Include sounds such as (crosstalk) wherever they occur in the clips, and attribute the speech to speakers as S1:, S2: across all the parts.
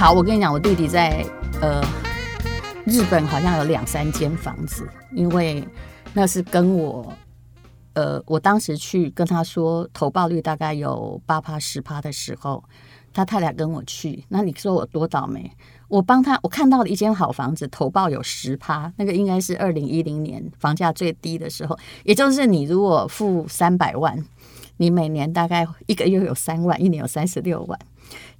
S1: 好，我跟你讲，我弟弟在呃日本好像有两三间房子，因为那是跟我呃我当时去跟他说投报率大概有八趴十趴的时候，他太太跟我去，那你说我多倒霉？我帮他，我看到了一间好房子，投报有十趴，那个应该是二零一零年房价最低的时候，也就是你如果付三百万，你每年大概一个月有三万，一年有三十六万，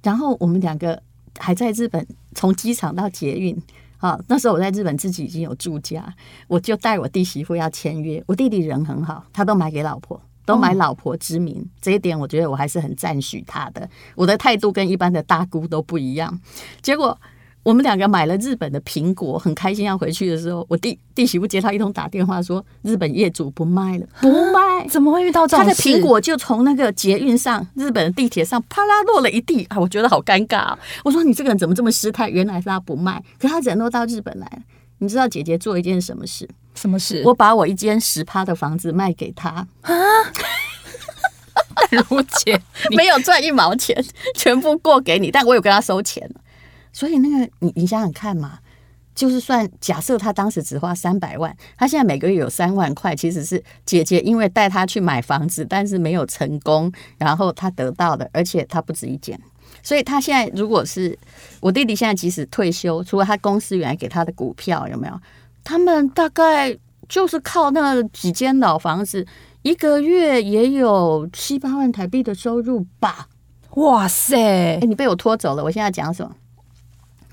S1: 然后我们两个。还在日本，从机场到捷运，啊，那时候我在日本自己已经有住家，我就带我弟媳妇要签约。我弟弟人很好，他都买给老婆，都买老婆之名，这一点我觉得我还是很赞许他的。我的态度跟一般的大姑都不一样，结果。我们两个买了日本的苹果，很开心要回去的时候，我弟弟媳妇接到一通打电话说，日本业主不卖了，不卖，
S2: 怎么会遇到这种事？
S1: 他的苹果就从那个捷运上，日本的地铁上啪啦落了一地啊！我觉得好尴尬啊！我说你这个人怎么这么失态？原来是他不卖，可他人都到日本来了。你知道姐姐做一件什么事？
S2: 什么事？
S1: 我把我一间十趴的房子卖给他啊！(laughs)
S2: 如姐
S1: 没有赚一毛钱，全部过给你，但我有跟他收钱。所以那个你你想想看嘛，就是算假设他当时只花三百万，他现在每个月有三万块，其实是姐姐因为带他去买房子，但是没有成功，然后他得到的，而且他不止一件，所以他现在如果是我弟弟现在即使退休，除了他公司原来给他的股票有没有，他们大概就是靠那几间老房子，一个月也有七八万台币的收入吧？
S2: 哇塞！哎，
S1: 你被我拖走了，我现在讲什么？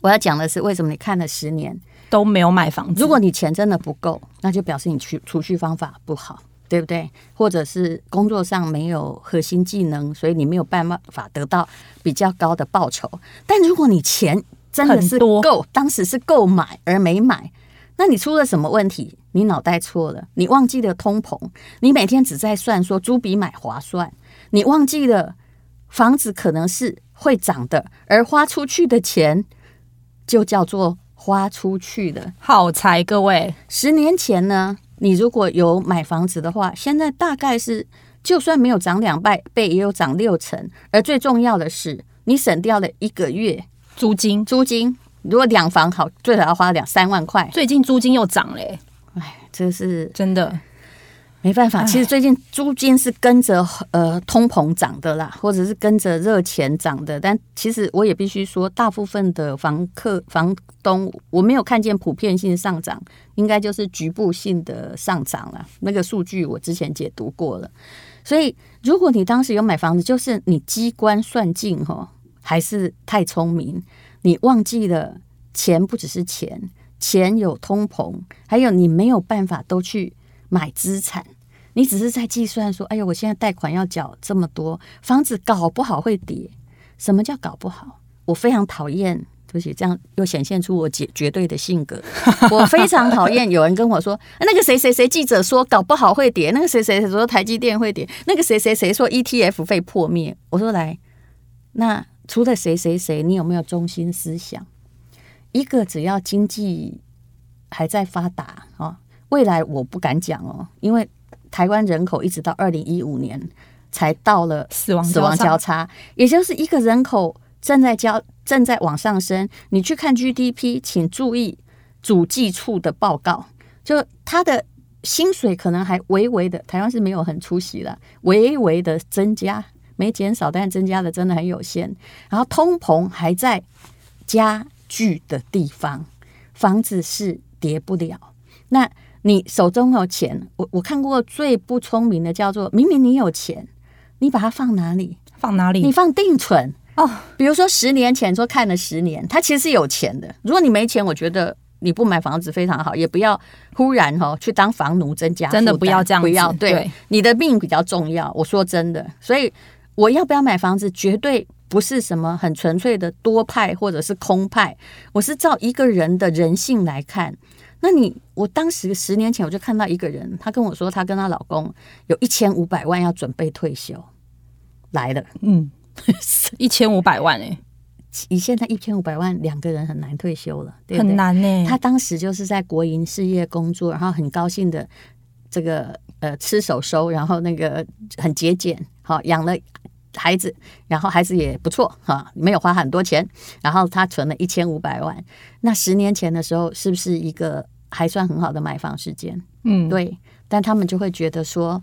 S1: 我要讲的是，为什么你看了十年
S2: 都没有买房子？
S1: 如果你钱真的不够，那就表示你储储蓄方法不好，对不对？或者是工作上没有核心技能，所以你没有办法得到比较高的报酬。但如果你钱真的是够，当时是够买而没买，那你出了什么问题？你脑袋错了，你忘记了通膨，你每天只在算说租比买划算，你忘记了房子可能是会涨的，而花出去的钱。就叫做花出去的
S2: 好财，各位。
S1: 十年前呢，你如果有买房子的话，现在大概是就算没有涨两倍，倍也有涨六成。而最重要的是，你省掉了一个月
S2: 租金。
S1: 租金如果两房好，最少要花两三万块。
S2: 最近租金又涨嘞，
S1: 哎，这是
S2: 真的。
S1: 没办法，其实最近租金是跟着呃通膨涨的啦，或者是跟着热钱涨的。但其实我也必须说，大部分的房客、房东，我没有看见普遍性上涨，应该就是局部性的上涨了。那个数据我之前解读过了。所以，如果你当时有买房子，就是你机关算尽哈，还是太聪明，你忘记了钱不只是钱，钱有通膨，还有你没有办法都去。买资产，你只是在计算说：“哎呀，我现在贷款要缴这么多，房子搞不好会跌。”什么叫搞不好？我非常讨厌，对不起，这样又显现出我绝绝对的性格。(laughs) 我非常讨厌有人跟我说：“那个谁谁谁记者说搞不好会跌，那个谁谁谁说台积电会跌，那个谁谁谁说 ETF 会破灭。”我说：“来，那除了谁谁谁，你有没有中心思想？一个只要经济还在发达啊。”未来我不敢讲哦，因为台湾人口一直到二零一五年才到了死亡死亡交叉，也就是一个人口正在交正在往上升。你去看 GDP，请注意主计处的报告，就他的薪水可能还微微的，台湾是没有很出息了，微微的增加，没减少，但是增加的真的很有限。然后通膨还在加剧的地方，房子是跌不了。那你手中有钱，我我看过最不聪明的叫做，明明你有钱，你把它放哪里？
S2: 放哪里？
S1: 你放定存哦。比如说十年前说看了十年，他其实是有钱的。如果你没钱，我觉得你不买房子非常好，也不要忽然哈去当房奴增加，
S2: 真的不要这样，
S1: 不要对，对你的命比较重要。我说真的，所以我要不要买房子，绝对不是什么很纯粹的多派或者是空派，我是照一个人的人性来看。那你，我当时十年前我就看到一个人，她跟我说，她跟她老公有一千五百万要准备退休，来了，
S2: 嗯，(laughs) 一千五百万哎、欸，
S1: 以现在一千五百万，两个人很难退休了，对不对？
S2: 很难呢、欸。
S1: 她当时就是在国营事业工作，然后很高兴的这个呃吃手收，然后那个很节俭，好养了孩子，然后孩子也不错哈，没有花很多钱，然后他存了一千五百万。那十年前的时候，是不是一个还算很好的买房时间？
S2: 嗯，
S1: 对。但他们就会觉得说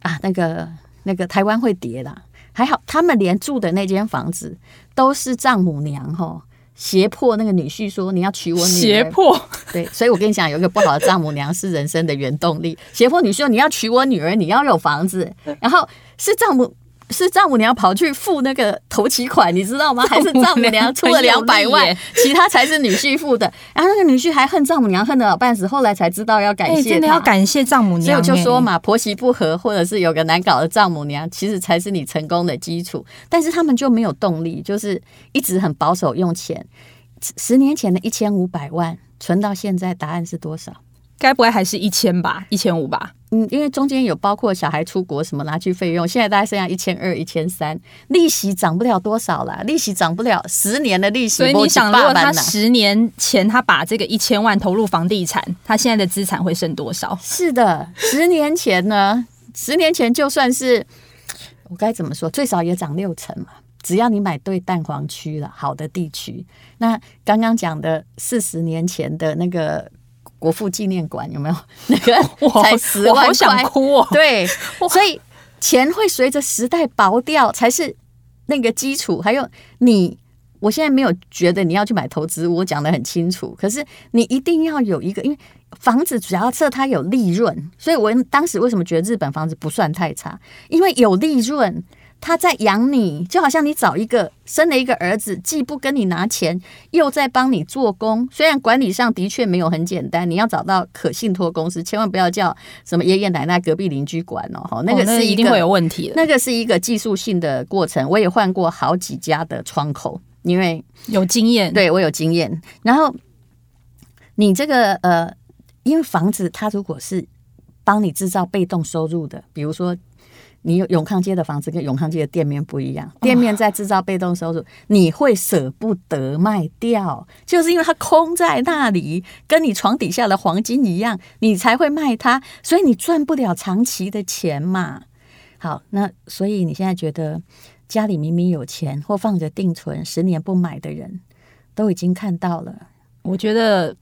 S1: 啊，那个那个台湾会跌啦。还好他们连住的那间房子都是丈母娘哈。胁迫那个女婿说：“你要娶我女儿。”
S2: 胁迫
S1: 对，所以我跟你讲，有一个不好的丈母娘是人生的原动力。胁迫女婿说：“你要娶我女儿，你要有房子。”然后是丈母是丈母娘跑去付那个头期款，你知道吗？还是丈母娘出了两百万，其他才是女婿付的。然后那个女婿还恨丈母娘恨得老半死，后来才知道要感谢、欸，
S2: 真的要感谢丈母娘。
S1: 所以我就说嘛，婆媳不和，或者是有个难搞的丈母娘，其实才是你成功的基础。但是他们就没有动力，就是一直很保守用钱。十年前的一千五百万存到现在，答案是多少？
S2: 该不会还是一千吧？一千五吧？
S1: 嗯，因为中间有包括小孩出国什么拿去费用，现在大概剩下一千二、一千三，利息涨不了多少啦，利息涨不了十年的利息。
S2: 所以你想，如果他十年前他把这个一千万投入房地产，他现在的资产会剩多少？
S1: 是的，十年前呢？(laughs) 十年前就算是我该怎么说，最少也涨六成嘛。只要你买对蛋黄区了，好的地区。那刚刚讲的四十年前的那个国父纪念馆有没有？(laughs) 那个 (laughs) 才十万块，
S2: 好想哭哦。
S1: 对，(laughs) 所以钱会随着时代薄掉，才是那个基础。还有你，我现在没有觉得你要去买投资，我讲的很清楚。可是你一定要有一个，因为房子主要是它有利润，所以我当时为什么觉得日本房子不算太差？因为有利润。他在养你，就好像你找一个生了一个儿子，既不跟你拿钱，又在帮你做工。虽然管理上的确没有很简单，你要找到可信托公司，千万不要叫什么爷爷奶奶、隔壁邻居管哦。那个是一定
S2: 会有问题的。
S1: 那个是一个技术性的过程。我也换过好几家的窗口，因为
S2: 有经验。
S1: 对，我有经验。然后你这个呃，因为房子它如果是帮你制造被动收入的，比如说。你有永康街的房子跟永康街的店面不一样，店面在制造被动收入，你会舍不得卖掉，就是因为它空在那里，跟你床底下的黄金一样，你才会卖它，所以你赚不了长期的钱嘛。好，那所以你现在觉得家里明明有钱或放着定存十年不买的人，都已经看到了。
S2: 我觉得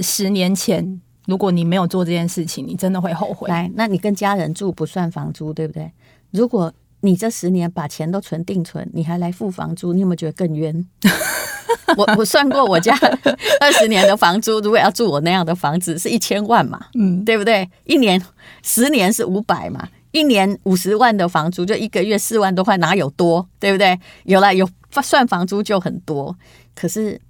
S2: 十年前。如果你没有做这件事情，你真的会后悔。
S1: 来，那你跟家人住不算房租，对不对？如果你这十年把钱都存定存，你还来付房租，你有没有觉得更冤？(laughs) 我我算过，我家 (laughs) 二十年的房租，如果要住我那样的房子，是一千万嘛，嗯，对不对？一年十年是五百嘛，一年五十万的房租，就一个月四万多块，哪有多？对不对？有了有算房租就很多，可是。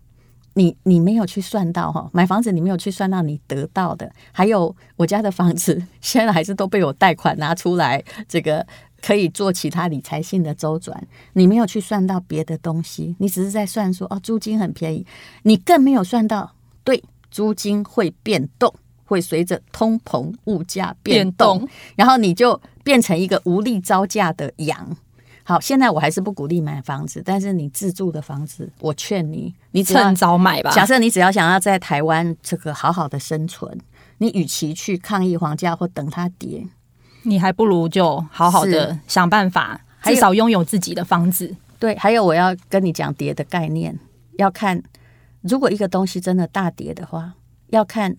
S1: 你你没有去算到哈，买房子你没有去算到你得到的，还有我家的房子 (laughs) 现在还是都被我贷款拿出来，这个可以做其他理财性的周转。你没有去算到别的东西，你只是在算说哦，租金很便宜，你更没有算到对，租金会变动，会随着通膨物价变动，变动然后你就变成一个无力招架的羊。好，现在我还是不鼓励买房子，但是你自住的房子，我劝你，你
S2: 趁早买吧。
S1: 假设你只要想要在台湾这个好好的生存，你与其去抗议房价或等它跌，
S2: 你还不如就好好的想办法，至少拥有自己的房子。
S1: 对，还有我要跟你讲跌的概念，要看如果一个东西真的大跌的话，要看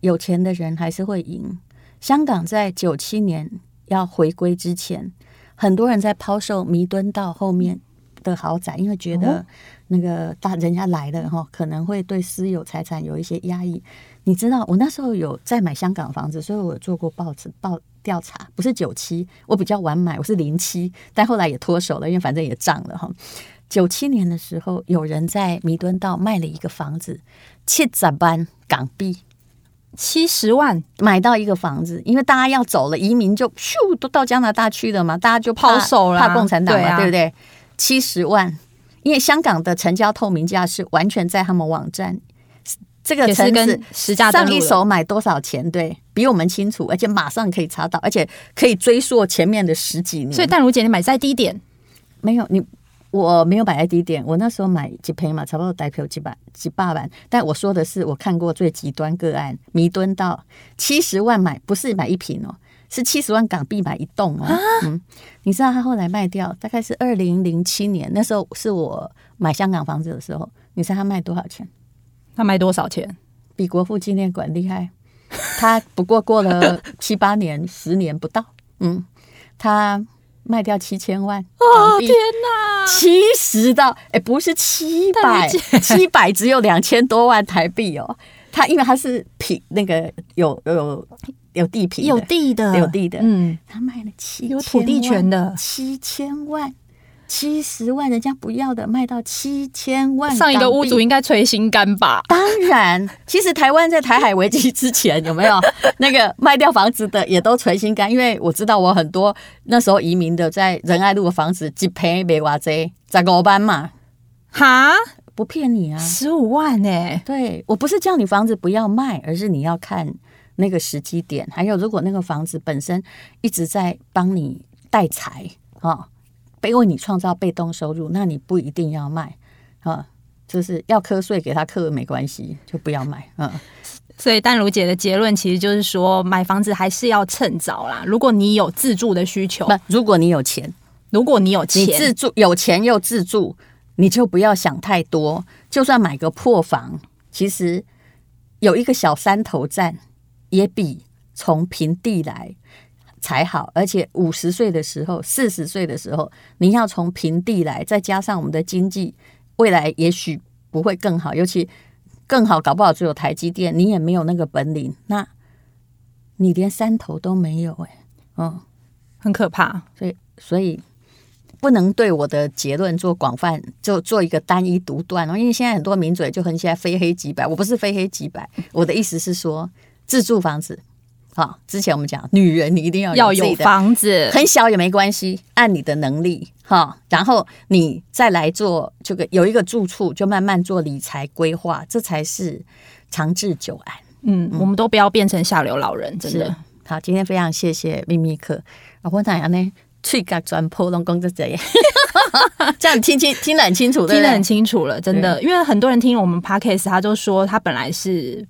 S1: 有钱的人还是会赢。香港在九七年要回归之前。很多人在抛售弥敦道后面的豪宅，因为觉得那个大人家来了哈，可能会对私有财产有一些压抑。你知道，我那时候有在买香港房子，所以我有做过报纸报调查。不是九七，我比较晚买，我是零七，但后来也脱手了，因为反正也涨了哈。九七年的时候，有人在弥敦道卖了一个房子，七十万港币。
S2: 七十万
S1: 买到一个房子，因为大家要走了，移民就咻都到加拿大去了嘛，大家就抛售了，怕共产党嘛，对，啊、对不对？七十万，因为香港的成交透明价是完全在他们网站，这个城市上一手买多少钱，对，比我们清楚，而且马上可以查到，而且可以追溯前面的十几年。
S2: 所以淡如姐，你买在低点
S1: 没有你？我没有买在低点，我那时候买几赔嘛，差不多代票几百几百万。但我说的是我看过最极端个案，弥敦到七十万买，不是买一坪哦，是七十万港币买一栋哦。嗯，你知道他后来卖掉，大概是二零零七年，那时候是我买香港房子的时候，你猜他卖多少钱？
S2: 他卖多少钱？
S1: 比国父纪念馆厉害。他不过过了七八年，十年不到，嗯，他卖掉七千万。
S2: 哦天哪，
S1: 七十到哎、欸，不是七百，七百只有两千多万台币哦。他因为他是平那个有有有地皮，
S2: 有地的，
S1: 有地的，
S2: 嗯，
S1: 他卖了七
S2: 有土地权的
S1: 七千万。七十万人家不要的，卖到七千万。
S2: 上一个屋主应该捶心肝吧？
S1: 当然，其实台湾在台海危机之前有没有 (laughs) 那个卖掉房子的也都捶心肝？因为我知道我很多那时候移民的在仁爱路的房子几赔没哇这在五万嘛？
S2: 哈，
S1: 不骗你啊，
S2: 十五万呢、欸？
S1: 对，我不是叫你房子不要卖，而是你要看那个时机点，还有如果那个房子本身一直在帮你带财啊。被为你创造被动收入，那你不一定要卖啊，就是要课税给他课没关系，就不要卖。啊，
S2: 所以淡如姐的结论其实就是说，买房子还是要趁早啦。如果你有自住的需求，
S1: 不，如果你有钱，
S2: 如果你有钱，
S1: 你自住有钱又自住，你就不要想太多。就算买个破房，其实有一个小山头站，也比从平地来才好，而且五十岁的时候、四十岁的时候，你要从平地来，再加上我们的经济未来也许不会更好，尤其更好，搞不好只有台积电，你也没有那个本领，那你连山头都没有、欸，哎，嗯，
S2: 很可怕。
S1: 所以，所以不能对我的结论做广泛，就做一个单一独断哦。因为现在很多名嘴就很喜欢非黑即白，我不是非黑即白，我的意思是说，自住房子。好，之前我们讲，女人你一定要有，
S2: 要有房子，
S1: 很小也没关系，按你的能力哈，然后你再来做这个有一个住处，就慢慢做理财规划，这才是长治久安。
S2: 嗯，嗯，我们都不要变成下流老人，真的。
S1: 好，今天非常谢谢秘密客，我哪样呢？去甲转破龙工作这样，(laughs) 这样听清听得很清楚，
S2: 听得很清楚了，真的。因为很多人听我们 podcast，他就说他本来是。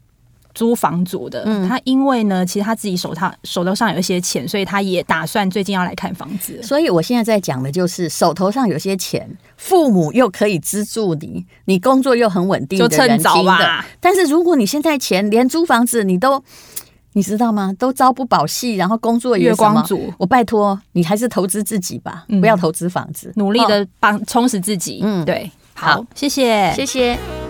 S2: 租房租的，嗯，他因为呢，其实他自己手头手头上有一些钱，所以他也打算最近要来看房子。
S1: 所以我现在在讲的就是手头上有些钱，父母又可以资助你，你工作又很稳定，
S2: 就趁早吧。
S1: 但是如果你现在钱连租房子你都，你知道吗？都朝不保夕，然后工作也月光族，我拜托你还是投资自己吧，嗯，不要投资房子，
S2: 努力的帮充实自己。嗯，对，好，好。谢谢，
S1: 谢谢。